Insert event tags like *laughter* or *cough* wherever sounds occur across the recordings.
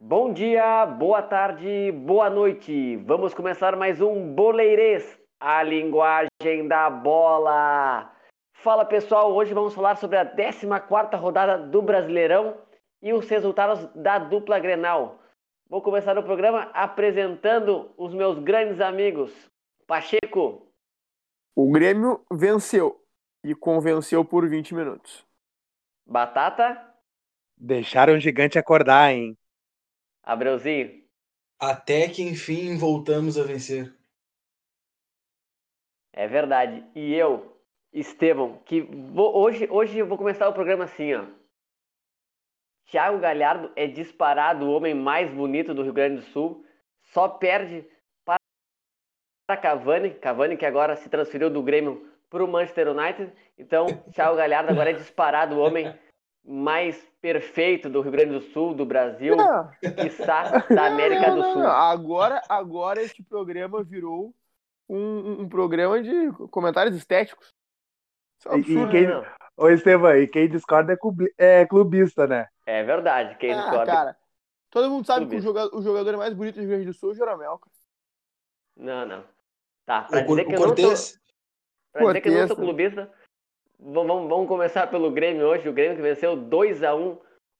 Bom dia, boa tarde, boa noite. Vamos começar mais um Boleirês, a linguagem da bola. Fala pessoal, hoje vamos falar sobre a 14 rodada do Brasileirão e os resultados da dupla Grenal. Vou começar o programa apresentando os meus grandes amigos. Pacheco. O Grêmio venceu e convenceu por 20 minutos. Batata. Deixaram o gigante acordar, hein? Abreuzinho. Até que enfim voltamos a vencer. É verdade. E eu, Estevão, que vou, hoje, hoje eu vou começar o programa assim, ó. Thiago Galhardo é disparado o homem mais bonito do Rio Grande do Sul. Só perde para Cavani, Cavani que agora se transferiu do Grêmio para o Manchester United. Então, Thiago Galhardo agora é disparado o homem mais perfeito do Rio Grande do Sul, do Brasil, quiçá *laughs* da América não, do Sul. não. Agora, agora este programa virou um, um programa de comentários estéticos. Isso é um E, absurdo. e quem, Não, ô Estevam, e quem discorda é, é clubista, né? É verdade, quem Ah, discorda. cara, todo mundo sabe que o Clubista. jogador, o jogador mais bonito do Rio Grande do Sul é o Jeromel. cara. Não, não. Tá, pra O, dizer que o eu não sou, pra dizer que eu não sou Cortez, clubista, vamos, vamos- começar pelo Grêmio hoje. O Grêmio que venceu 2 a 1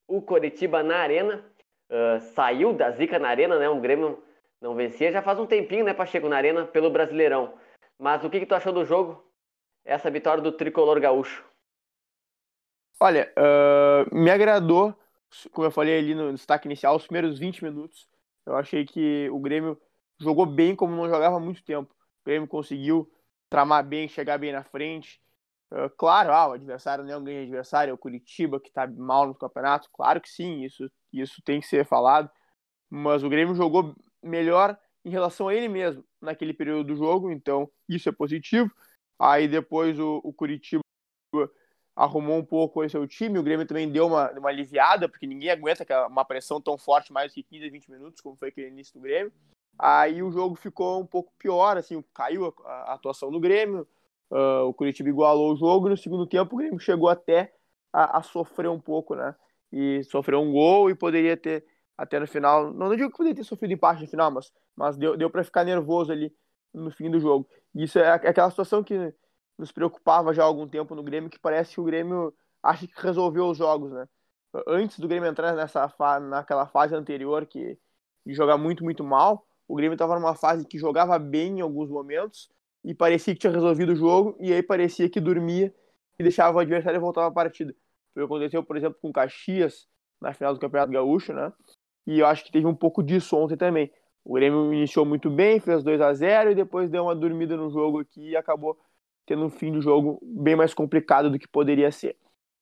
o Coritiba na Arena. Ah, saiu da zica na Arena, né? O Grêmio não vencia já faz um tempinho, né, Pacheco, na Arena pelo Brasileirão. Mas o que, que tu achou do jogo? Essa vitória do tricolor gaúcho. Olha, ah, me agradou, como eu falei ali no destaque inicial, os primeiros 20 minutos. Eu achei que o Grêmio jogou bem como não jogava há muito tempo. O Grêmio conseguiu tramar bem, chegar bem na frente. Ah, claro, ah, o adversário não é um grande adversário, é o Curitiba que tá mal no campeonato. Claro que sim, isso, isso tem que ser falado. Mas o Grêmio jogou melhor em relação a ele mesmo naquele período do jogo, então isso é positivo. Aí depois o, o Curitiba arrumou um pouco esse seu time, o Grêmio também deu uma, uma aliviada, porque ninguém aguenta uma pressão tão forte mais que 15, 20 minutos, como foi aquele início do Grêmio. Aí o jogo ficou um pouco pior, assim, caiu a, a atuação do Grêmio, ah, o Curitiba igualou o jogo, e no segundo tempo o Grêmio chegou até a, a sofrer um pouco, né? E sofreu um gol e poderia ter, até no final, não, não digo que poderia ter sofrido empate no final, mas, mas deu, deu para ficar nervoso ali no fim do jogo. Isso é aquela situação que nos preocupava já há algum tempo no Grêmio, que parece que o Grêmio acha que resolveu os jogos, né? Antes do Grêmio entrar nessa fa naquela fase anterior que de jogar muito, muito mal, o Grêmio estava numa fase que jogava bem em alguns momentos e parecia que tinha resolvido o jogo e aí parecia que dormia e deixava o adversário voltar à partida. Foi o que aconteceu, por exemplo, com o Caxias na final do Campeonato Gaúcho, né? E eu acho que teve um pouco disso ontem também. O Grêmio iniciou muito bem, fez 2 a 0 e depois deu uma dormida no jogo aqui e acabou tendo um fim do jogo bem mais complicado do que poderia ser.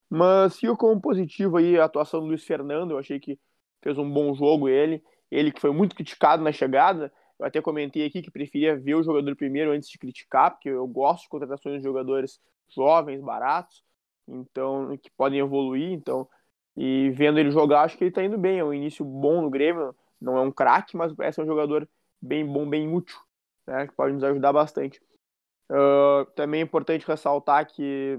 Mas fico como positivo aí a atuação do Luiz Fernando, eu achei que fez um bom jogo ele, ele que foi muito criticado na chegada, eu até comentei aqui que preferia ver o jogador primeiro antes de criticar, porque eu gosto de contratações de jogadores jovens, baratos, então que podem evoluir, então e vendo ele jogar, acho que ele tá indo bem, é um início bom no Grêmio, não é um craque, mas parece um jogador bem bom, bem útil, né, que pode nos ajudar bastante. Uh, também é importante ressaltar que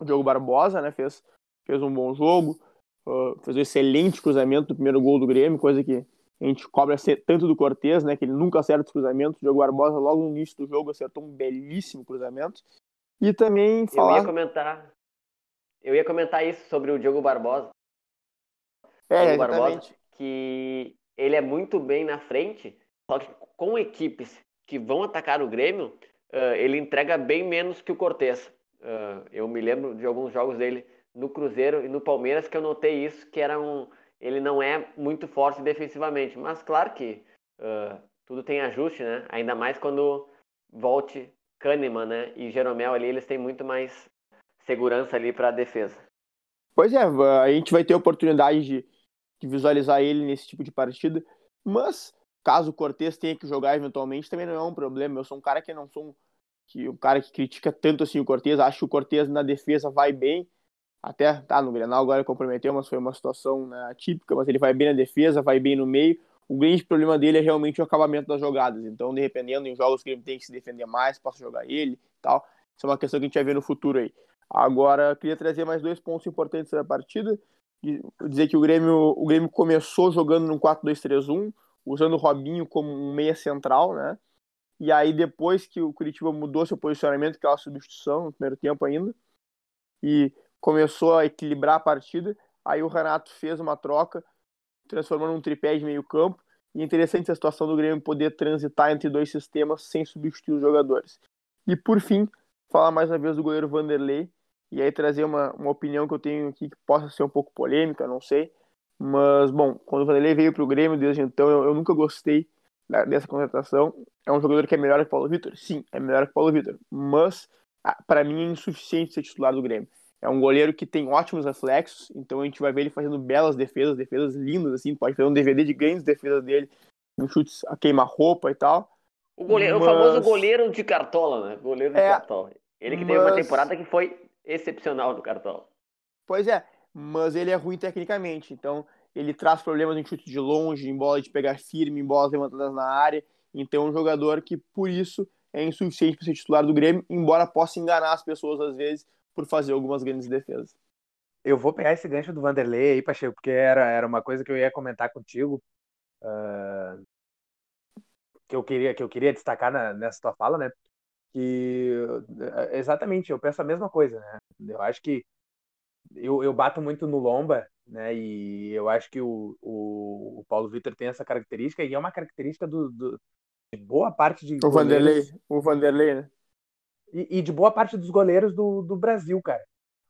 o Diogo Barbosa né, fez, fez um bom jogo, uh, fez um excelente cruzamento do primeiro gol do Grêmio, coisa que a gente cobra tanto do Cortez, né, que ele nunca acerta os cruzamentos. O Diogo Barbosa, logo no início do jogo, acertou um belíssimo cruzamento. E também falar. Eu ia comentar. Eu ia comentar isso sobre o Diogo Barbosa. É, Diogo Barbosa, que ele é muito bem na frente, só que com equipes que vão atacar o Grêmio, uh, ele entrega bem menos que o Cortez. Uh, eu me lembro de alguns jogos dele no Cruzeiro e no Palmeiras que eu notei isso, que era um, ele não é muito forte defensivamente. Mas claro que uh, tudo tem ajuste, né? Ainda mais quando volte Kahneman, né? E Jeromel ali, eles têm muito mais segurança ali para a defesa. Pois é, a gente vai ter oportunidade de, de, visualizar ele nesse tipo de partida, mas caso o Cortez tenha que jogar eventualmente, também não é um problema. Eu sou um cara que não sou um, que, um cara que critica tanto assim o Cortez, acho que o Cortez na defesa vai bem, até tá no Grenal agora comprometeu, mas foi uma situação né, atípica, mas ele vai bem na defesa, vai bem no meio. o grande problema dele é realmente o acabamento das jogadas. Então, dependendo em jogos que ele tem que se defender mais, posso jogar ele e tal. Isso é uma questão que a gente vai ver no futuro aí. Agora, queria trazer mais dois pontos importantes da partida. Dizer que o Grêmio, o Grêmio começou jogando no 4-2-3-1, usando o Robinho como um meia central, né? E aí, depois que o Curitiba mudou seu posicionamento, aquela substituição no primeiro tempo ainda, e começou a equilibrar a partida, aí o Renato fez uma troca, transformando um tripé de meio campo. E é interessante a situação do Grêmio poder transitar entre dois sistemas sem substituir os jogadores. E por fim, falar mais uma vez do goleiro Vanderlei, e aí trazer uma, uma opinião que eu tenho aqui que possa ser um pouco polêmica, não sei. Mas, bom, quando o Vanderlei veio para o Grêmio, desde então, eu, eu nunca gostei dessa contratação. É um jogador que é melhor que o Paulo Vitor? Sim, é melhor que o Paulo Vitor. Mas, para mim, é insuficiente ser titular do Grêmio. É um goleiro que tem ótimos reflexos, então a gente vai ver ele fazendo belas defesas, defesas lindas, assim, pode fazer um DVD de grandes defesas dele, um chutes a queimar-roupa e tal. O, goleiro, mas... o famoso goleiro de cartola, né? Goleiro de é, cartola. Ele que mas... teve uma temporada que foi excepcional do cartola. Pois é, mas ele é ruim tecnicamente, então ele traz problemas em chute de longe, em bola de pegar firme, em bolas levantadas na área. Então é um jogador que, por isso, é insuficiente para ser titular do Grêmio, embora possa enganar as pessoas às vezes por fazer algumas grandes defesas. Eu vou pegar esse gancho do Vanderlei aí, Pacheco, porque era, era uma coisa que eu ia comentar contigo. Uh, que eu queria que eu queria destacar na, nessa tua fala, né? Que exatamente, eu penso a mesma coisa, né? Eu acho que eu, eu bato muito no Lomba, né? E eu acho que o, o, o Paulo Vitor tem essa característica e é uma característica do, do de boa parte de o Vanderlei, o Vanderlei, né? e, e, de boa parte dos goleiros do, do Brasil, cara.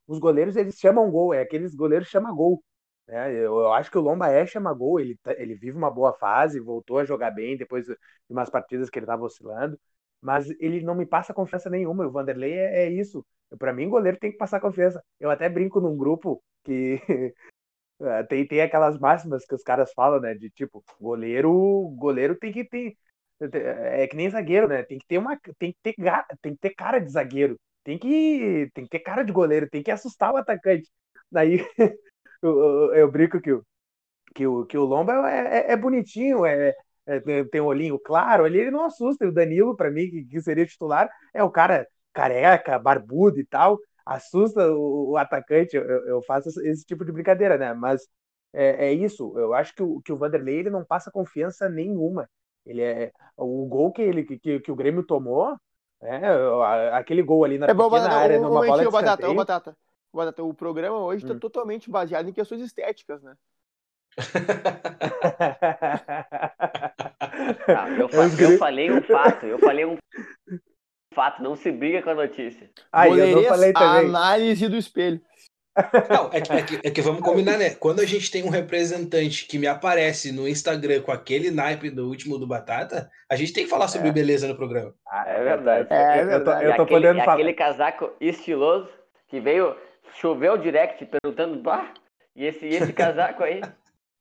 Os goleiros, eles chamam gol, é aqueles goleiros chamam gol. Né? Eu, eu, acho que o Lomba é chama gol, ele, tá, ele vive uma boa fase, voltou a jogar bem depois de umas partidas que ele estava oscilando, mas ele não me passa confiança nenhuma. O Vanderlei é, é isso. Para mim, goleiro tem que passar confiança. Eu até brinco num grupo que *laughs* tem, tem aquelas máximas que os caras falam, né? De tipo, goleiro, goleiro tem que ter é que nem zagueiro, né? Tem que ter uma, tem que ter, tem que ter cara de zagueiro, tem que, tem que ter cara de goleiro, tem que assustar o atacante. Daí *laughs* eu, eu, eu, brinco que o, que o, que o Lomba é, é, é bonitinho, é, é, tem um olhinho claro, ali ele não assusta. o Danilo, para mim, que, que, seria titular, é o cara careca, barbudo e tal, assusta o, o atacante. Eu, eu, faço esse tipo de brincadeira, né? Mas é, é, isso. Eu acho que o, que o Vanderlei ele não passa confiança nenhuma. Ele é o gol que ele que, que o Grêmio tomou, é, aquele gol ali na é, pequena batata, área, numa bola de batata, o batata, batata, o programa hoje está hum. totalmente baseado em questões estéticas, né? Não, *laughs* eu, eu, falei um fato, eu falei um *laughs* fato, não se briga com a notícia. Ah, eu não falei também. A análise do espelho. Não, é que, é, que, é que, vamos combinar, né? Quando a gente tem um representante que me aparece no Instagram com aquele naipe do último do Batata, a gente tem que falar sobre é. beleza no programa. Ah, é verdade. É, verdade. Eu tô, eu tô aquele, podendo falar. aquele casaco estiloso que veio, choveu direct perguntando, bah, e esse, esse *laughs* casaco aí?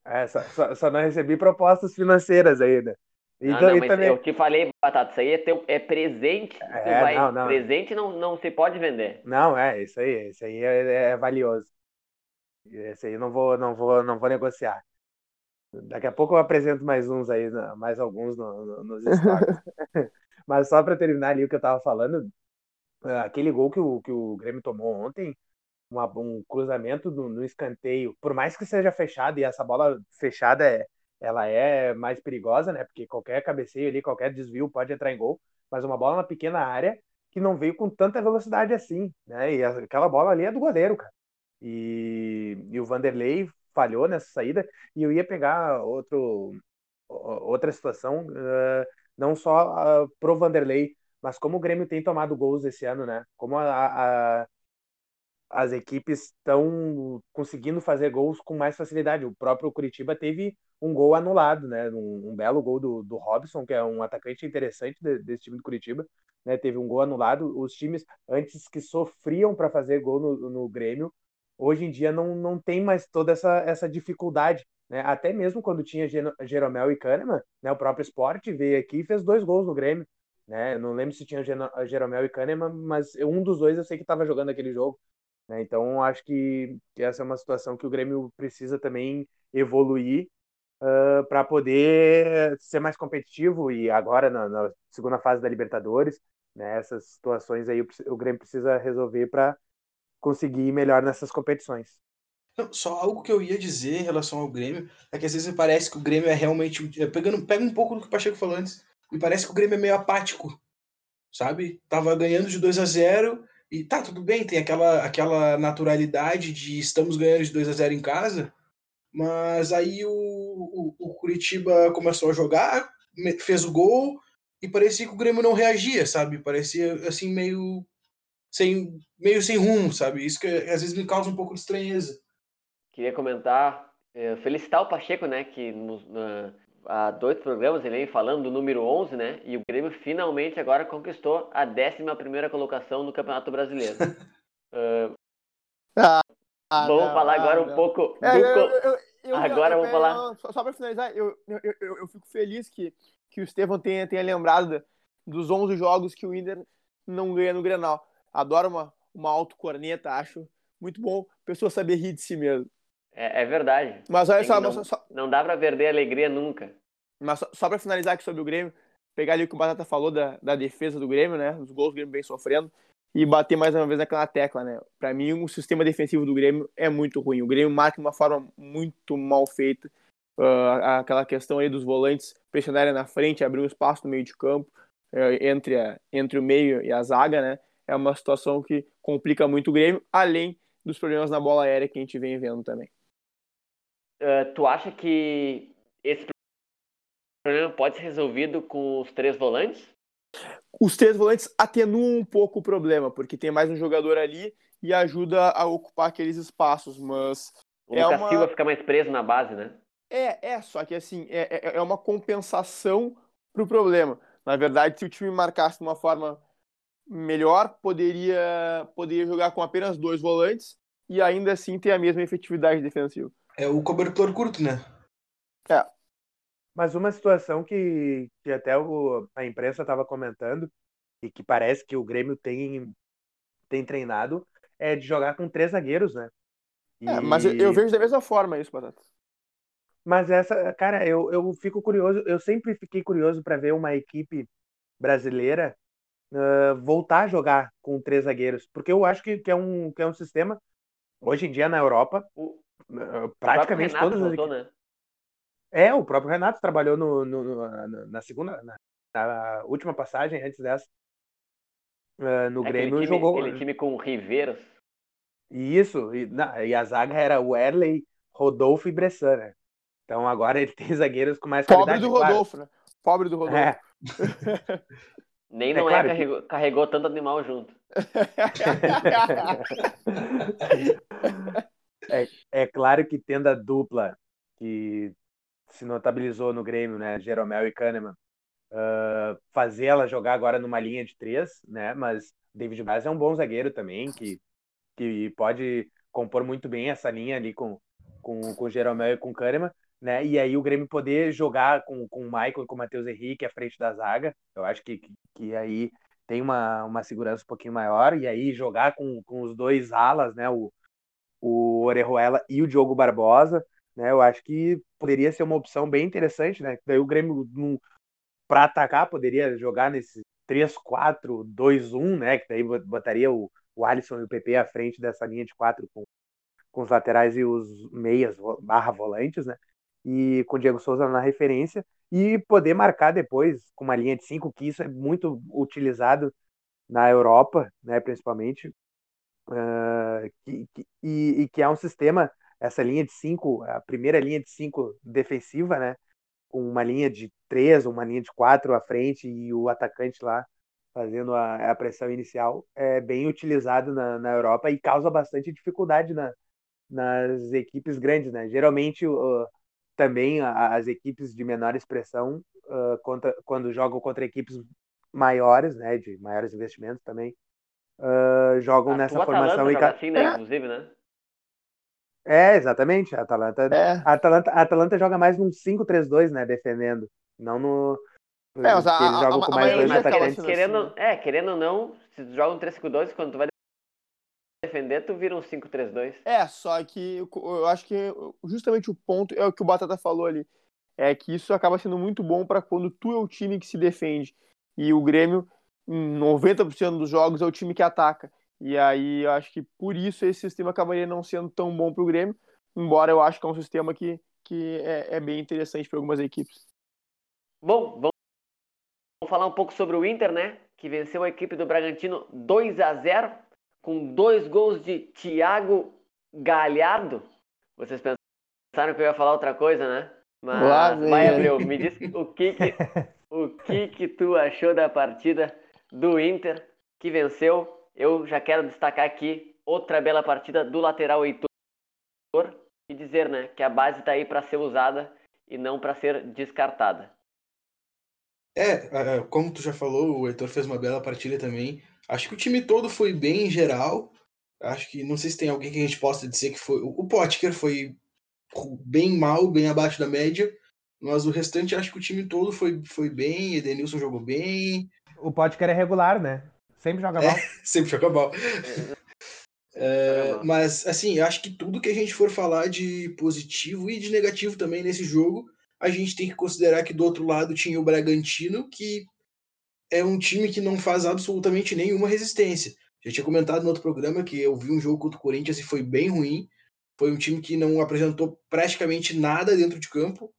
É, só, só, só, não recebi propostas financeiras ainda. Então, não, não, também... eu te falei, Batata, isso aí é, teu, é presente. É, vai, não, não. Presente não, não se pode vender. Não, é, isso aí, isso aí é, é valioso. Esse aí não vou, não vou, não vou negociar. Daqui a pouco eu apresento mais uns aí, mais alguns no, no, nos stories. *laughs* *laughs* Mas só para terminar ali o que eu tava falando, aquele gol que o, que o Grêmio tomou ontem, uma, um cruzamento no, no, escanteio, por mais que seja fechado, e essa bola fechada é, ela é mais perigosa, né? Porque qualquer cabeceio ali, qualquer desvio pode entrar em gol, mas uma bola na pequena área que não veio com tanta velocidade assim, né? E aquela bola ali é do goleiro, cara. E, e o Vanderlei falhou nessa saída e eu ia pegar outro outra situação, uh, não só uh, pro Vanderlei, mas como o Grêmio tem tomado gols esse ano, né? Como a, a as equipes estão conseguindo fazer gols com mais facilidade. O próprio Curitiba teve um gol anulado, né? Um, um belo gol do, do Robson, que é um atacante interessante de, desse time do Curitiba, né? Teve um gol anulado. Os times antes que sofriam para fazer gol no, no Grêmio, hoje em dia não, não tem mais toda essa, essa dificuldade. Né? Até mesmo quando tinha Jeromel e Kahneman, né? o próprio Sport veio aqui e fez dois gols no Grêmio. Né? Eu não lembro se tinha Jeromel e Kahneman, mas um dos dois eu sei que estava jogando aquele jogo. Né? Então, acho que, essa é uma situação que o Grêmio precisa também evoluir uh, para poder ser mais competitivo e agora na, na, segunda fase da Libertadores, né, essas situações aí o, o Grêmio precisa resolver para conseguir ir melhor nessas competições. Só algo que eu ia dizer em relação ao Grêmio é que às vezes me parece que o Grêmio é realmente. É, pegando, pega um pouco do que o Pacheco falou antes. Me parece que o Grêmio é meio apático. Sabe? Tava ganhando de 2 a 0 e tá, tudo bem, tem aquela, aquela naturalidade de estamos ganhando de 2 a 0 em casa, mas aí o, o, o, Curitiba começou a jogar, fez o gol e parecia que o Grêmio não reagia, sabe? Parecia assim meio sem meio sem rumo, sabe? Isso que às vezes me causa um pouco de estranheza. Queria comentar, é, felicitar o Pacheco, né, que na, há dois programas ele vem falando do número 11, né? E o Grêmio finalmente agora conquistou a 11 primeira colocação no Campeonato Brasileiro. uh, *laughs* ah, vamos não, falar agora não. um pouco é, do... Eu, eu, eu, agora vamos falar... Só, só para finalizar, eu, eu, eu, fico feliz que, que o Estevão tenha, tenha lembrado dos 11 jogos que o Inter não ganha no Grenal. Adoro uma, uma autocorneta, acho muito bom. Pessoa saber rir de si mesmo. É, é verdade. Mas olha só, não, só, não dá para perder a alegria nunca. Mas só, só para finalizar aqui sobre o Grêmio, pegar ali o que o Batata falou da, da defesa do Grêmio, né? Os gols do Grêmio vem sofrendo e bater mais uma vez naquela tecla, né? Para mim, o sistema defensivo do Grêmio é muito ruim. O Grêmio marca de uma forma muito mal feita. Uh, aquela questão aí dos volantes pressionarem na frente, abrir um espaço no meio de campo uh, entre, a, entre o meio e a zaga, né? É uma situação que complica muito o Grêmio, além dos problemas na bola aérea que a gente vem vendo também. Uh, tu acha que esse problema pode ser resolvido com os três volantes? Os três volantes atenuam um pouco o problema, porque tem mais um jogador ali e ajuda a ocupar aqueles espaços, mas. O é Lucas uma... Silva fica mais preso na base, né? É, é, só que assim, é, é, é uma compensação para o problema. Na verdade, se o time marcasse de uma forma melhor, poderia, poderia jogar com apenas dois volantes e ainda assim ter a mesma efetividade defensiva. É o cobertor curto, né? É. Mas uma situação que, que até o, a imprensa estava comentando e que parece que o Grêmio tem, tem treinado é de jogar com três zagueiros, né? E... É, mas eu, eu, vejo da mesma forma isso, Batata. Mas essa, cara, eu, eu fico curioso, eu sempre fiquei curioso para ver uma equipe brasileira uh, voltar a jogar com três zagueiros, porque eu acho que, que, é, um, que é um sistema, hoje em dia na Europa, praticamente todas as. Né? É, o próprio Renato trabalhou no, no, no na segunda, na, na, última passagem antes dessa, uh, no é Grêmio time, jogou. Aquele time com o Riveiros. Isso, e, na, e a zaga era o Erley, Rodolfo e Bressan, né? Então agora ele *laughs* tem zagueiros com mais Pobre qualidade. Pobre do Rodolfo, né? Pobre do Rodolfo. É. *laughs* Nem é Noé claro carregou, que... carregou tanto animal junto. *laughs* é, é claro que tendo a dupla que se notabilizou no Grêmio, né? Jeromel e Kahneman. Uh, fazer ela jogar agora numa linha de três, né? Mas David Braz é um bom zagueiro também, que, que pode compor muito bem essa linha ali com, com, com Jeromel e com Kahneman, né? E aí o Grêmio poder jogar com, com o Michael e com o Matheus Henrique à frente da zaga, eu acho que, que, aí tem uma, uma segurança um pouquinho maior, e aí jogar com, com os dois alas, né? O, o Orejuela e o Diogo Barbosa, né? Eu acho que poderia ser uma opção bem interessante, né? Daí o Grêmio, para atacar, poderia jogar nesse 3-4-2-1, né? Que daí botaria o, o Alisson e o PP à frente dessa linha de quatro com, com os laterais e os meias barra volantes, né? E com o Diego Souza na referência e poder marcar depois com uma linha de cinco, que isso é muito utilizado na Europa, né? Principalmente. Uh, que, que, e, e que é um sistema essa linha de cinco, a primeira linha de cinco defensiva, né? Com uma linha de três, uma linha de quatro à frente e o atacante lá fazendo a, a pressão inicial, é bem utilizado na, na Europa e causa bastante dificuldade na, nas equipes grandes, né? Geralmente, uh, também as equipes de menor expressão, uh, contra, quando jogam contra equipes maiores, né? De maiores investimentos também, uh, jogam a nessa formação. e... assim, né? Inclusive, né? É, exatamente. A Atalanta, é. a Atalanta, a Atalanta joga mais num 5-3-2, né? Defendendo. Não no. É, mas a, eles jogam a, com mais dois atacantes. Querendo, é, querendo ou não, se tu joga um 3-5-2, quando tu vai defender, tu vira um 5-3-2. É, só que eu acho que justamente o ponto é o que o Batata falou ali. é que isso acaba sendo muito bom para quando tu é o time que se defende. E o Grêmio, em 90% dos jogos, é o time que ataca. E aí eu acho que por isso esse sistema acabaria não sendo tão bom para o Grêmio, embora eu acho que é um sistema que, que é, é bem interessante para algumas equipes. Bom, vamos falar um pouco sobre o Inter, né? Que venceu a equipe do Bragantino 2 a 0 com dois gols de Thiago Galhardo. Vocês pensaram que eu ia falar outra coisa, né? Mas Lá, vai, Abreu, me diz o que que, o que que tu achou da partida do Inter que venceu. Eu já quero destacar aqui outra bela partida do lateral Heitor e dizer, né, que a base está aí para ser usada e não para ser descartada. É, como tu já falou, o Heitor fez uma bela partida também. Acho que o time todo foi bem em geral. Acho que não sei se tem alguém que a gente possa dizer que foi. O Potker foi bem mal, bem abaixo da média. Mas o restante, acho que o time todo foi, foi bem. Edenilson jogou bem. O Potker é regular, né? Sempre joga mal. É, *laughs* sempre joga mal. É, mas, assim, acho que tudo que a gente for falar de positivo e de negativo também nesse jogo, a gente tem que considerar que do outro lado tinha o Bragantino, que é um time que não faz absolutamente nenhuma resistência. Já tinha comentado no outro programa que eu vi um jogo contra o Corinthians e foi bem ruim. Foi um time que não apresentou praticamente nada dentro de campo.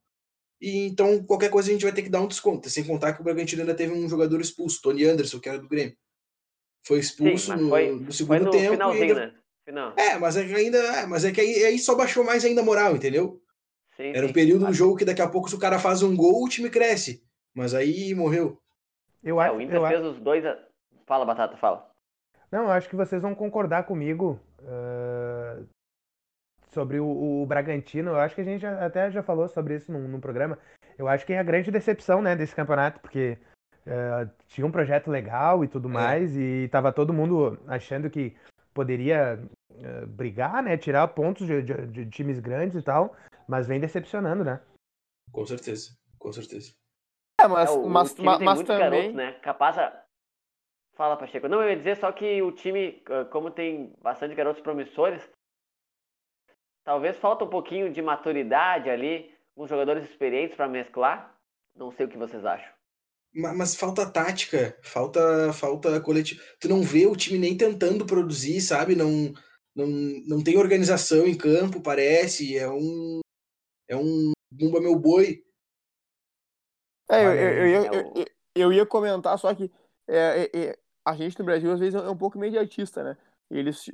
E então qualquer coisa a gente vai ter que dar um desconto. Sem contar que o Bragantino ainda teve um jogador expulso, Tony Anderson, que era do Grêmio. Foi expulso Sim, foi, no, no, segundo no tempo. Finalzinho, ainda... né? Final. É, mas é que ainda. É, mas é que aí, aí só baixou mais ainda a moral, entendeu? Sim, era um período do jogo que daqui a pouco, se o cara faz um gol, o time cresce. Mas aí morreu. Eu acho, é, o Inter fez acho... os dois. A... Fala, Batata, fala. Não, eu acho que vocês vão concordar comigo uh, sobre o, o, Bragantino. Eu acho que a gente já, até já falou sobre isso num, num, programa. Eu acho que é a grande decepção né, desse campeonato, porque uh, tinha um projeto legal e tudo é. mais, e tava todo mundo achando que poderia uh, brigar, né? Tirar pontos de, de, de times grandes e tal, mas vem decepcionando, né? Com certeza, com certeza. É, mas, é, o, mas, o mas, mas também. Garotos, né? Capaz. A... Fala, Pacheco. Não, eu ia dizer só que o time, como tem bastante garotos promissores, talvez falta um pouquinho de maturidade ali, uns jogadores experientes para mesclar. Não sei o que vocês acham. Mas, mas, falta tática, falta falta coletivo. Tu não vê o time nem tentando produzir, sabe? Não, não, não tem organização em campo, parece. É um. É um Bumba Meu Boi. É, eu, eu, eu, eu, eu ia comentar, só que é, é, é, a gente no Brasil às vezes é um pouco imediatista, né? Eles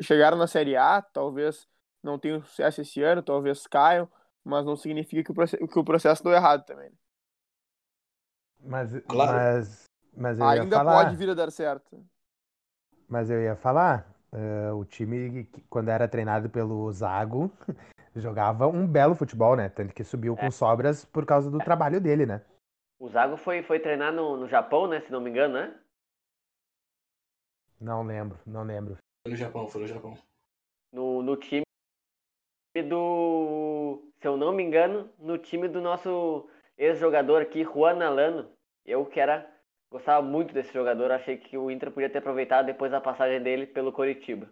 chegaram na Série A, talvez não tenham sucesso esse ano, talvez caiam, mas não significa que o processo, que o processo deu errado também. Né? Mas, claro. mas, mas eu ainda falar, pode vir a dar certo. Mas eu ia falar, uh, o time quando era treinado pelo Zago *laughs* jogava um belo futebol, né? Tanto que subiu com é. sobras por causa do trabalho dele, né? O Zago foi, foi treinar no, no Japão, né? Se não me engano, né? Não lembro, não lembro. Foi no Japão, foi no Japão. No, no time do. Se eu não me engano, no time do nosso ex-jogador aqui, Juan Alano. Eu que era. Gostava muito desse jogador, achei que o Inter podia ter aproveitado depois da passagem dele pelo Coritiba.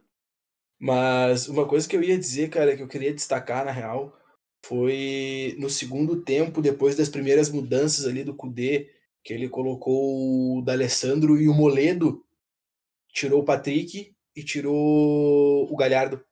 Mas uma coisa que eu ia dizer, cara, que eu queria destacar na real, foi no segundo tempo, depois das primeiras mudanças ali do Cudê, que ele colocou o D'Alessandro e o Moledo, tirou o Patrick e tirou o Galhardo.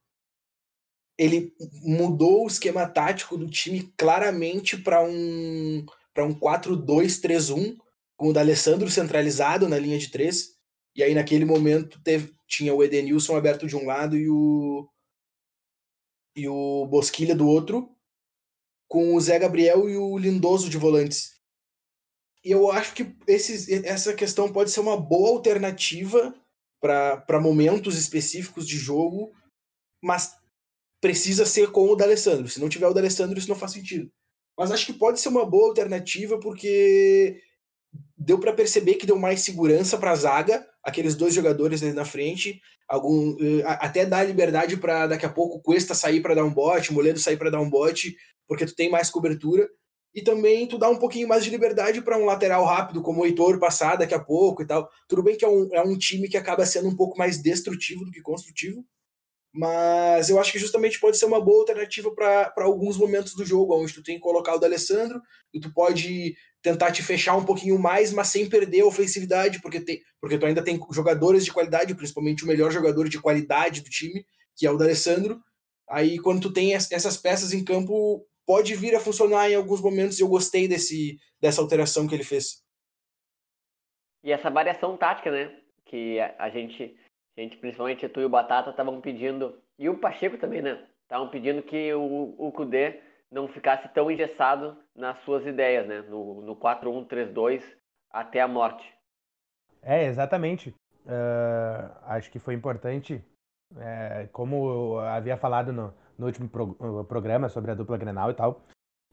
Ele mudou o esquema tático do time claramente para um para um 4-2-3-1, com o D'Alessandro centralizado na linha de três. E aí naquele momento teve, tinha o Edenilson aberto de um lado e o e o Bosquilha do outro, com o Zé Gabriel e o Lindoso de volantes. E eu acho que esses, essa questão pode ser uma boa alternativa para momentos específicos de jogo, mas precisa ser com o D'Alessandro. Se não tiver o D'Alessandro, isso não faz sentido. Mas acho que pode ser uma boa alternativa porque deu para perceber que deu mais segurança para a zaga, aqueles dois jogadores ali na frente, algum eh, até dar liberdade para daqui a pouco Cuesta sair para dar um bote, Moledo sair para dar um bote, porque tu tem mais cobertura e também tu dá um pouquinho mais de liberdade para um lateral rápido como o Heitor passar daqui a pouco e tal. Tudo bem que é um, é um time que acaba sendo um pouco mais destrutivo do que construtivo, mas eu acho que justamente pode ser uma boa alternativa para alguns momentos do jogo, onde tu tem que colocar o D'Alessandro e tu pode tentar te fechar um pouquinho mais, mas sem perder a ofensividade, porque, tem, porque tu ainda tem jogadores de qualidade, principalmente o melhor jogador de qualidade do time, que é o D'Alessandro. Aí quando tu tem essas peças em campo, pode vir a funcionar em alguns momentos, e eu gostei desse, dessa alteração que ele fez. E essa variação tática, né? Que a a gente, principalmente tu e o Batata, estavam pedindo, e o Pacheco também, né? Estavam pedindo que o, o Kudê não ficasse tão engessado nas suas ideias, né? No, no 4-1-3-2 até a morte. É, exatamente. Uh, acho que foi importante, é, como eu havia falado no, no último pro, programa sobre a dupla Grenal e tal,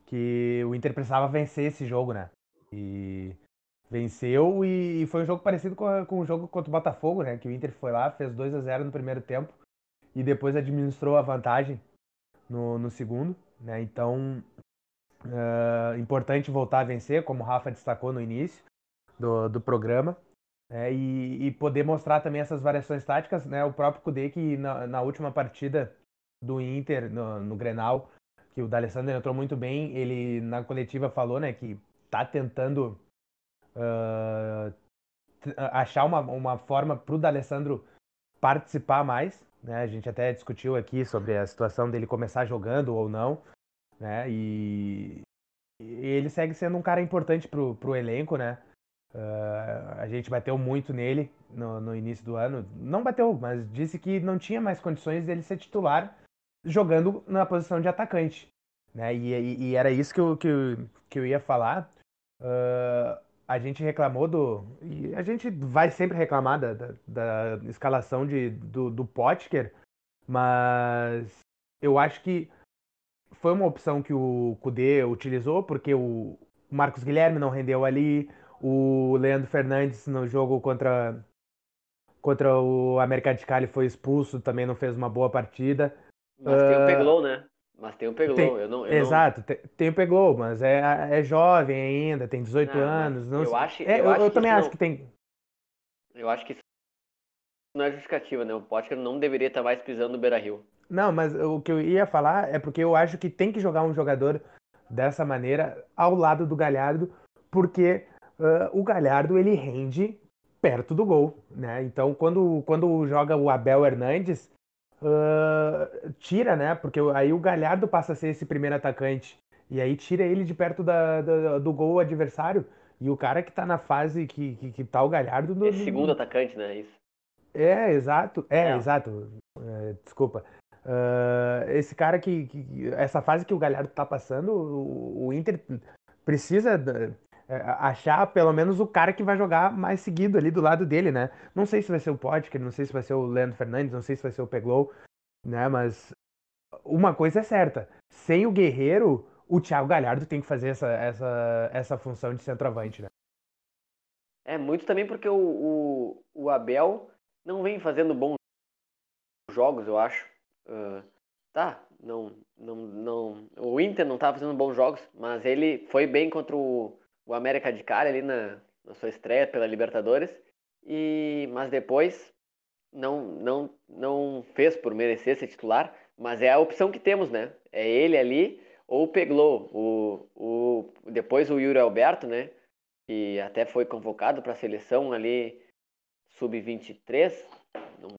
que o Inter precisava vencer esse jogo, né? E venceu e, foi um jogo parecido com, o jogo contra o Botafogo, né? Que o Inter foi lá, fez 2 a 0 no primeiro tempo e depois administrou a vantagem no, no segundo, né? Então, uh, importante voltar a vencer, como o Rafa destacou no início do, do programa. É, e, e, poder mostrar também essas variações táticas, né? O próprio Kudê que na, na última partida do Inter, no, no Grenal, que o D'Alessandro entrou muito bem, ele na coletiva falou, né, que tá tentando uh, achar uma, uma forma para o D'Alessandro participar mais. Né? A gente até discutiu aqui sobre a situação dele começar jogando ou não. Né? E, e ele segue sendo um cara importante para o elenco, né? Uh, a gente bateu muito nele no, no, início do ano. Não bateu, mas disse que não tinha mais condições dele ser titular jogando na posição de atacante. Né? E, e, e era isso que eu, que, que eu ia falar. A gente reclamou do. E a gente vai sempre reclamar da, da, da escalação de, do, do Potker, mas eu acho que foi uma opção que o Kudê utilizou, porque o Marcos Guilherme não rendeu ali, o Leandro Fernandes no jogo contra, contra o América de Cali foi expulso, também não fez uma boa partida. Mas uh, tem o Peglou, né? Mas tem o Peglow, tem, eu não. Eu exato, não... Tem, tem, o Peglow, mas é, é jovem ainda, tem 18 não, anos. Não eu acho, é, eu, eu, acho eu também acho que tem. Eu acho que isso não é justificativa, né? O Potker não deveria estar mais pisando no Beira Rio. Não, mas o que eu ia falar é porque eu acho que tem que jogar um jogador dessa maneira ao lado do Galhardo, porque uh, o Galhardo ele rende perto do gol, né? Então quando, quando joga o Abel Hernandes, uh, tira, né? Porque aí o Galhardo passa a ser esse primeiro atacante. E aí tira ele de perto da, da do gol adversário. E o cara que tá na fase que, que, que tá o Galhardo. No, é segundo atacante, né? Isso. É, exato. É, é. exato. É, desculpa. Uh, esse cara que, que, Essa fase que o Galhardo tá passando, o, o Inter precisa é, achar pelo menos o cara que vai jogar mais seguido ali do lado dele, né? Não sei se vai ser o Potker, não sei se vai ser o Leandro Fernandes, não sei se vai ser o Peglow, né? Mas uma coisa é certa, sem o Guerreiro, o Thiago Galhardo tem que fazer essa, essa, essa função de centroavante, né? É, muito também porque o, o, o Abel não vem fazendo bons jogos, eu acho. Uh, tá, não, não, não. O Inter não tá fazendo bons jogos, mas ele foi bem contra o, o América de Cali ali na, na sua estreia pela Libertadores, e mas depois não, não, não fez por merecer ser titular, mas é a opção que temos, né? É ele ali ou o Peglou, o, o, depois o Yuri Alberto, né? Que até foi convocado para a seleção ali sub-23. Não,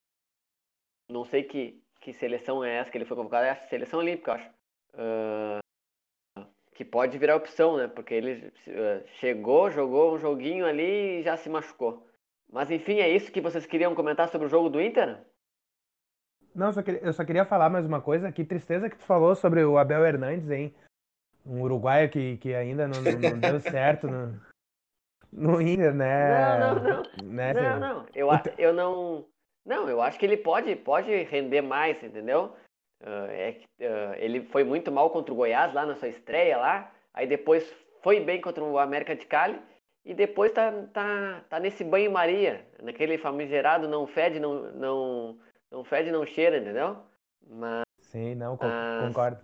não sei que, que seleção é essa que ele foi convocado, é a seleção olímpica, eu acho. Uh, que pode virar opção, né? Porque ele uh, chegou, jogou um joguinho ali e já se machucou. Mas enfim, é isso que vocês queriam comentar sobre o jogo do Inter? Não, eu só, queria, eu só queria falar mais uma coisa. Que tristeza que tu falou sobre o Abel Hernandes, hein? Um uruguaio que, que ainda não, não, não deu certo no, no Inter, né? *laughs* Não, não, não. Né, não, não. Eu, eu não. Não, eu acho que ele pode, pode render mais, entendeu? Uh, é, uh, ele foi muito mal contra o Goiás lá na sua estreia lá, aí depois foi bem contra o América de Cali e depois tá, tá, tá nesse banho-maria, naquele famigerado não fede, não, não, não fede, não cheira, entendeu? Mas, Sim, não, concordo.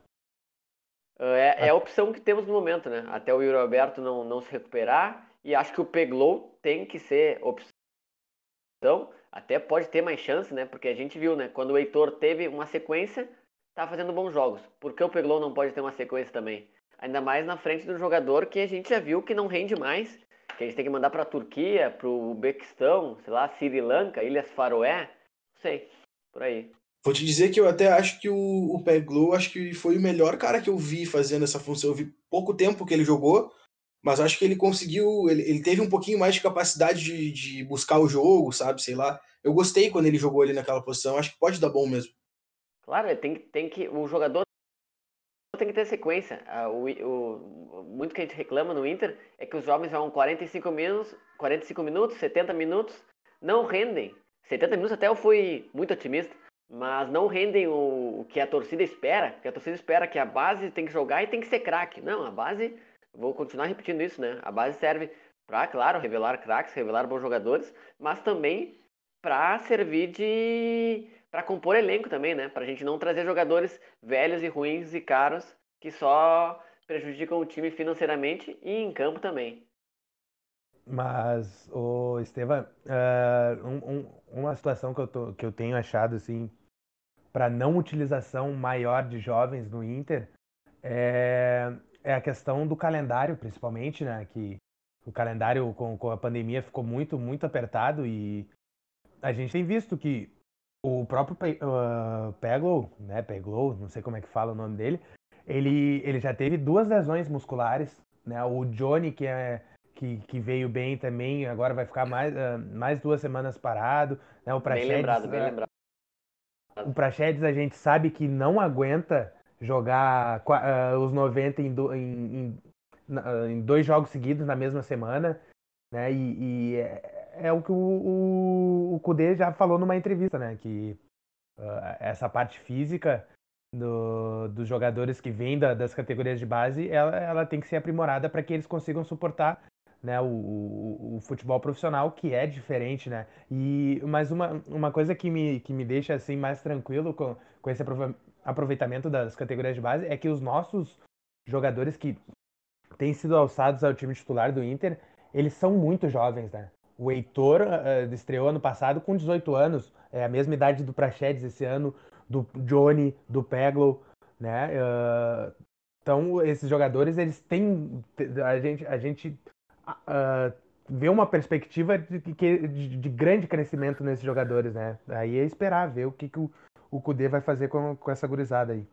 Uh, é, é, a opção que temos no momento, né? Até o Yuri Alberto não, não se recuperar e acho que o Peglow tem que ser opção, até pode ter mais chance, né? Porque a gente viu, né? Quando o Heitor teve uma sequência, tá fazendo bons jogos. Por que o Peglow não pode ter uma sequência também? Ainda mais na frente do jogador que a gente já viu que não rende mais, que a gente tem que mandar para a Turquia, para o sei lá, Sri Lanka, Ilhas Faroé, não sei, por aí. Vou te dizer que eu até acho que o, o acho que foi o melhor cara que eu vi fazendo essa função. Eu vi pouco tempo que ele jogou, mas acho que ele conseguiu, ele, ele teve um pouquinho mais de capacidade de, de buscar o jogo, sabe? Sei lá. Eu gostei quando ele jogou ali naquela posição, acho que pode dar bom mesmo. Claro, tem, tem que. O jogador tem que ter sequência. O, o, muito que a gente reclama no Inter é que os jovens vão 45 minutos, 45 minutos, 70 minutos, não rendem. 70 minutos até eu fui muito otimista, mas não rendem o, o que a torcida espera. Porque a torcida espera que a base tem que jogar e tem que ser craque. Não, a base, vou continuar repetindo isso, né? A base serve para, claro, revelar craques, revelar bons jogadores, mas também para servir de para compor elenco também, né? Para a gente não trazer jogadores velhos e ruins e caros que só prejudicam o time financeiramente e em campo também. Mas, o Estevam, uh, um, um, uma situação que eu, tô, que eu tenho achado assim para não utilização maior de jovens no Inter é, é a questão do calendário, principalmente, né? Que o calendário com, com a pandemia ficou muito, muito apertado e a gente tem visto que o próprio uh, Peglow, né, Peglow, não sei como é que fala o nome dele, ele, ele já teve duas lesões musculares, né, o Johnny, que, é, que, que veio bem também, agora vai ficar mais, uh, mais duas semanas parado, né, o Praxedes, bem lembrado, bem lembrado. O Praxedes a gente sabe que não aguenta jogar uh, os 90 em, do, em, em, em, dois jogos seguidos na mesma semana, né, e, e é, é o que o, o, o Kudê já falou numa entrevista, né? Que uh, essa parte física do, dos jogadores que vêm da, das categorias de base, ela, ela tem que ser aprimorada para que eles consigam suportar né, o, o, o, futebol profissional, que é diferente, né? E, mas uma, uma coisa que me, que me deixa assim mais tranquilo com, com esse aproveitamento das categorias de base é que os nossos jogadores que têm sido alçados ao time titular do Inter, eles são muito jovens, né? O Heitor uh, estreou ano passado com 18 anos, é a mesma idade do Praxedes esse ano, do Johnny, do Peglo, né? Uh, então, esses jogadores, eles têm... A gente, a gente uh, vê uma perspectiva de, de, de, grande crescimento nesses jogadores, né? Aí é esperar, ver o que, que o, o Kudê vai fazer com, com essa gurizada aí.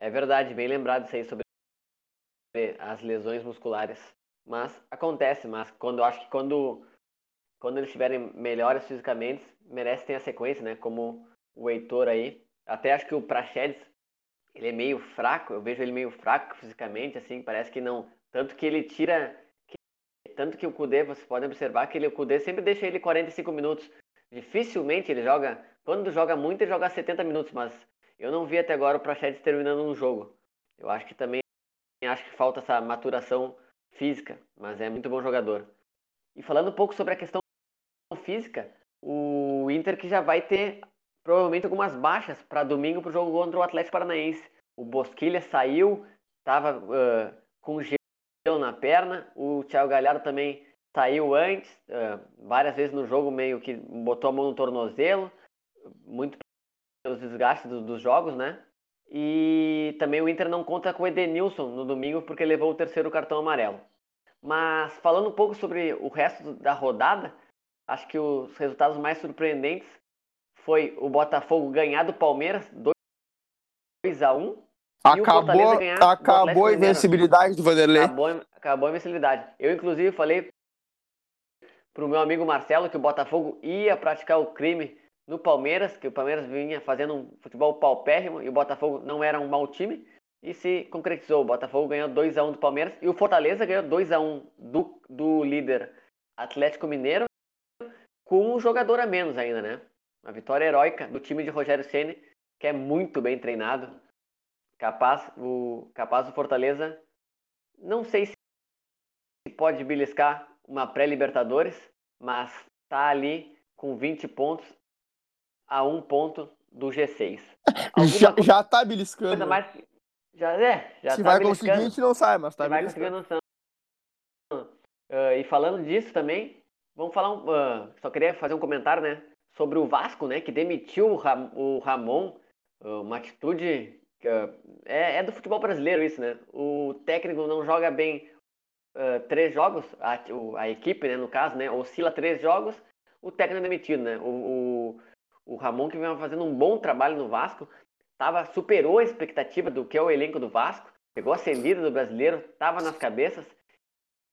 É verdade, bem lembrado isso aí sobre as lesões musculares. Mas acontece, mas quando eu acho que quando, quando eles estiverem melhores fisicamente, merece ter a sequência, né? Como o Heitor aí. Até acho que o Praxedes, ele é meio fraco, eu vejo ele meio fraco fisicamente, assim, parece que não. Tanto que ele tira. Tanto que o Kudê, vocês podem observar que ele, o Kudê sempre deixa ele 45 minutos. Dificilmente ele joga. Quando joga muito, ele joga 70 minutos, mas eu não vi até agora o Praxedes terminando um jogo. Eu acho que também acho que falta essa maturação física, mas é muito bom jogador. E falando um pouco sobre a questão física, o Inter que já vai ter provavelmente algumas baixas para domingo para o jogo contra o Atlético Paranaense. O Bosquilha saiu, estava uh, com gelo na perna, o Thiago Galhardo também saiu antes, uh, várias vezes no jogo meio que botou a mão no tornozelo, muito pelos desgastes do, dos jogos, né? E também o Inter não conta com o Edenilson no domingo porque levou o terceiro cartão amarelo. Mas falando um pouco sobre o resto da rodada, acho que os resultados mais surpreendentes foi o Botafogo ganhar do Palmeiras 2 a 1 Acabou, acabou a invencibilidade do Vanderlei. Acabou, acabou a invencibilidade. Eu, inclusive, falei pro meu amigo Marcelo que o Botafogo ia praticar o crime no Palmeiras, que o Palmeiras vinha fazendo um futebol paupérrimo e o Botafogo não era um mau time. E se concretizou. O Botafogo ganhou 2x1 do Palmeiras e o Fortaleza ganhou 2x1 do, do líder Atlético Mineiro com um jogador a menos ainda, né? Uma vitória heróica do time de Rogério Ceni, que é muito bem treinado. Capaz o capaz do Fortaleza, não sei se pode beliscar uma pré-Libertadores, mas tá ali com 20 pontos a um ponto do G6. *laughs* já, já tá beliscando. Mais... Já, é, já Se tá vai beliscando. conseguir, a gente não sai, mas tá Se vai conseguir, não Uh, e falando disso também, Vamos falar, um, uh, só queria fazer um comentário, né, sobre o Vasco, né, que demitiu o, Ram, o Ramon, uh, uma atitude é, é, do futebol brasileiro isso, né? O técnico não joga bem três jogos, a, a, equipe, né, no caso, né, oscila três jogos, o técnico é demitido, né? O, o, o Ramon que vem fazendo um bom trabalho no Vasco, tava superou a expectativa do que é o elenco do Vasco, pegou a semida do brasileiro, tava nas cabeças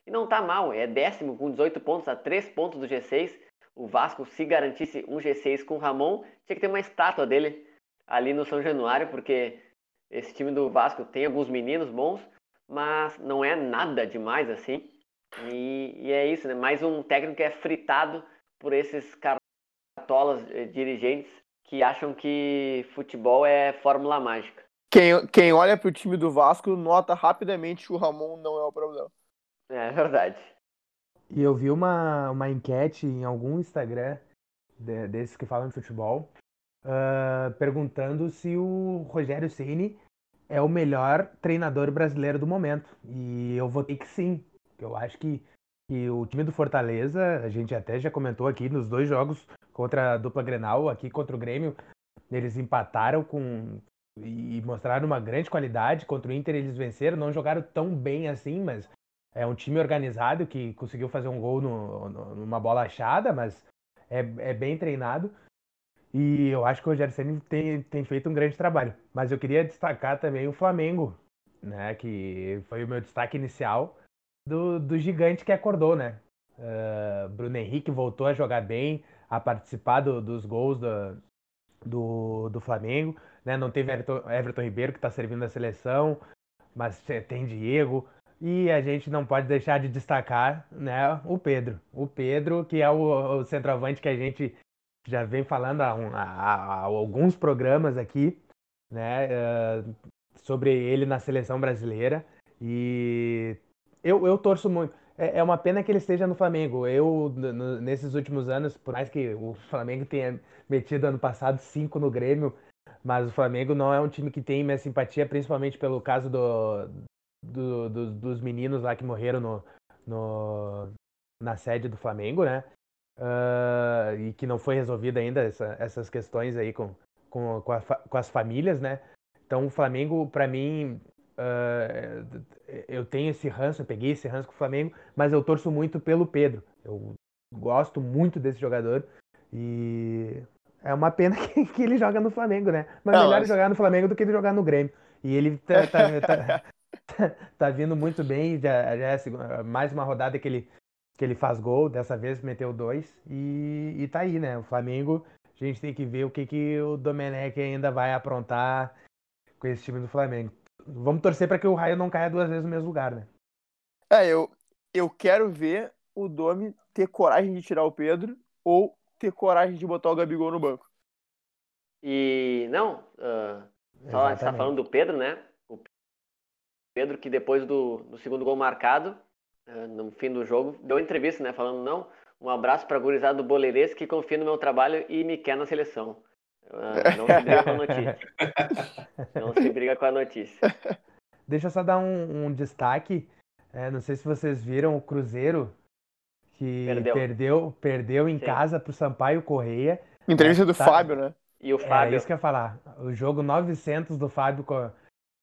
e não tá mal, é décimo com 18 pontos, a 3 pontos do G6. O Vasco, se garantisse um G6 com o Ramon, tinha que ter uma estátua dele ali no São Januário, porque esse time do Vasco tem alguns meninos bons, mas não é nada demais assim. E, e é isso, né? Mais um técnico que é fritado por esses cartolas eh, dirigentes que acham que futebol é fórmula mágica. Quem, quem olha para o time do Vasco nota rapidamente que o Ramon não é o problema. É verdade. E eu vi uma, uma enquete em algum Instagram de, desses que falam de futebol, uh, perguntando se o Rogério Ceni é o melhor treinador brasileiro do momento. E eu votei que sim. Eu acho que, que o time do Fortaleza, a gente até já comentou aqui nos dois jogos contra a dupla Grenal, aqui contra o Grêmio, eles empataram com e mostraram uma grande qualidade. Contra o Inter eles venceram, não jogaram tão bem assim, mas é um time organizado que conseguiu fazer um gol no, no, numa bola achada, mas é, é, bem treinado. E eu acho que o Rogério Ceni tem, tem feito um grande trabalho. Mas eu queria destacar também o Flamengo, né? Que foi o meu destaque inicial do, do gigante que acordou, né? Uh, Bruno Henrique voltou a jogar bem, a participar do, dos gols do, do, do Flamengo. Né? Não teve Everton, Everton Ribeiro, que está servindo a seleção, mas tem Diego. E a gente não pode deixar de destacar né, o Pedro. O Pedro, que é o, o centroavante que a gente já vem falando há, um, há, há alguns programas aqui, né, uh, sobre ele na seleção brasileira. E eu, eu torço muito. É, é uma pena que ele esteja no Flamengo. Eu, no, nesses últimos anos, por mais que o Flamengo tenha metido ano passado cinco no Grêmio, mas o Flamengo não é um time que tem minha simpatia, principalmente pelo caso do, do, do, dos meninos lá que morreram no, no, na sede do Flamengo, né? Uh, e que não foi resolvida ainda essa, essas questões aí com, com, com, a, com, as famílias, né? Então o Flamengo, para mim, uh, eu tenho esse ranço, eu peguei esse ranço com o Flamengo, mas eu torço muito pelo Pedro. Eu gosto muito desse jogador e é uma pena *laughs* que, que ele joga no Flamengo, né? Mas não, melhor mas... jogar no Flamengo do que ele jogar no Grêmio. E ele tá, tá, tá, tá *laughs* vindo muito bem, já, já é mais uma rodada que ele, que ele faz gol, dessa vez meteu dois, e, e tá aí, né? O Flamengo, a gente tem que ver o que, que o Domenech ainda vai aprontar com esse time do Flamengo. Vamos torcer para que o Raio não caia duas vezes no mesmo lugar, né? É, eu, eu quero ver o Domi ter coragem de tirar o Pedro ou ter coragem de botar o Gabigol no banco. E não, uh, só a gente tá falando do Pedro, né? Pedro, que depois do, do segundo gol marcado, uh, no fim do jogo, deu entrevista, né? Falando, não, um abraço para a gurizada do Boleirês que confia no meu trabalho e me quer na seleção. Uh, não se briga com a notícia. *laughs* Não se briga com a notícia. Deixa eu só dar um, um destaque. É, não sei se vocês viram o Cruzeiro que perdeu, perdeu, perdeu em Sim. casa para o Sampaio Correia. Entrevista é, do tá... Fábio, né? E o Fábio. É isso que eu ia falar. O jogo 900 do Fábio com a,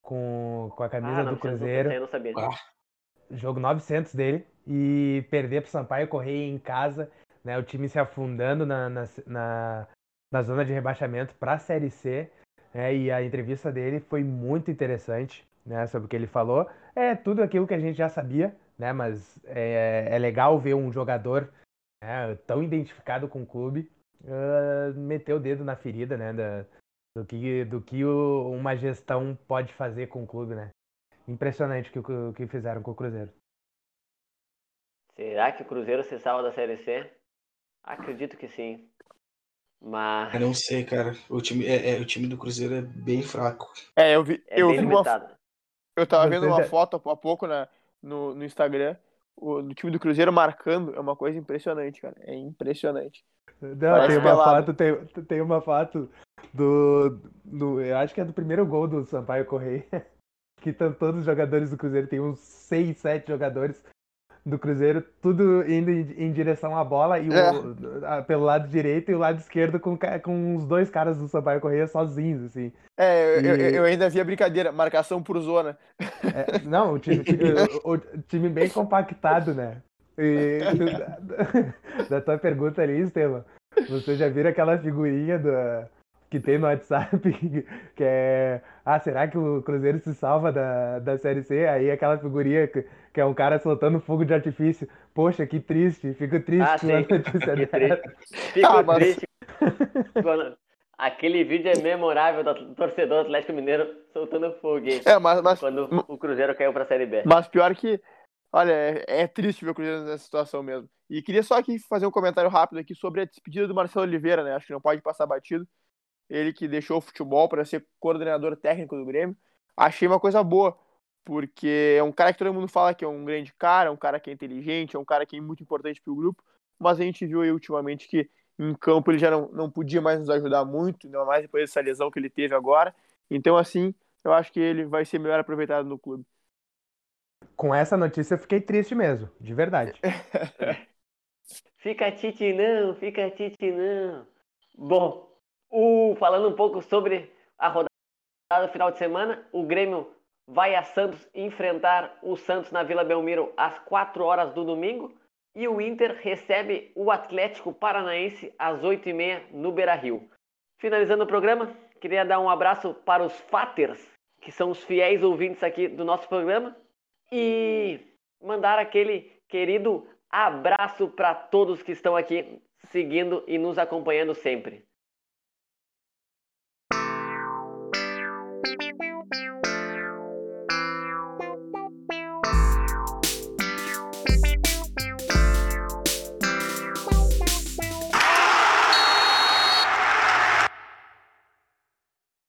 com, com a camisa ah, do Cruzeiro. Eu não sabia. Ah. Jogo 900 dele. E perder pro Sampaio Correia em casa, né? O time se afundando na, na, na, na zona de rebaixamento para a Série C. Né, e a entrevista dele foi muito interessante, né? Sobre o que ele falou. É tudo aquilo que a gente já sabia, né? Mas é, é legal ver um jogador né, tão identificado com o clube uh, meter o dedo na ferida, né? Da, do que, do que o, uma gestão pode fazer com o clube, né? Impressionante o que, o que fizeram com o Cruzeiro. Será que o Cruzeiro se salva da Série C? Acredito que sim. Mas. Eu não sei, cara. O time, é, é, o time do Cruzeiro é bem fraco. É, eu vi, é eu vi uma. Eu tava vendo uma foto há pouco na, no, no Instagram. O, do time do Cruzeiro marcando. É uma coisa impressionante, cara. É impressionante. Não, tem uma, foto, tem, tem uma foto do, do. Eu acho que é do primeiro gol do Sampaio Correia. *laughs* Que estão todos os jogadores do Cruzeiro, tem uns 6, 7 jogadores do Cruzeiro, tudo indo em, direção à bola, e É. o, a- pelo lado direito e o lado esquerdo com, com os dois caras do Sampaio Correia sozinhos, assim. É, eu, eu- E- eu ainda vi a brincadeira, marcação por zona. É, não, o time, o, o time bem compactado, né? E, da, *laughs* da tua pergunta ali, Estevam, você já viram aquela figurinha do, que tem no WhatsApp *laughs* que é ah, será que o Cruzeiro se salva da, da Série C? Aí aquela figurinha que, é um cara soltando fogo de artifício. Poxa, que triste, fico triste Ah, a sim. notícia *laughs* Que triste. Fico Ah, mas- triste. quando- Aquele vídeo é memorável do torcedor do Atlético Mineiro soltando foguete É, mas, mas, quando o Cruzeiro caiu pra Série B. mas pior que, olha, é, é triste ver o Cruzeiro nessa situação mesmo. E queria só aqui fazer um comentário rápido aqui sobre a despedida do Marcelo Oliveira, né? Acho que não pode passar batido. Ele que deixou o futebol para ser coordenador técnico do Grêmio. Achei uma coisa boa, porque é um cara que todo mundo fala que é um grande cara, um cara que é inteligente, é um cara que é muito importante para o grupo, mas a gente viu aí ultimamente que em campo ele já não, não podia mais nos ajudar muito, ainda mais depois dessa lesão que ele teve agora. Então, assim, eu acho que ele vai ser melhor aproveitado no clube. Com essa notícia eu fiquei triste mesmo, de verdade. *laughs* Fica Tite não, fica Tite não. Bom, o, falando um pouco sobre a rodada do final de semana, o Grêmio vai a Santos enfrentar o Santos na Vila Belmiro às 4 horas do domingo e o Inter recebe o Atlético Paranaense às 8h30 no Beira-Rio. Finalizando o programa, queria dar um abraço para os Faters, que são os fiéis ouvintes aqui do nosso programa, e mandar aquele querido abraço para todos que estão aqui seguindo e nos acompanhando sempre.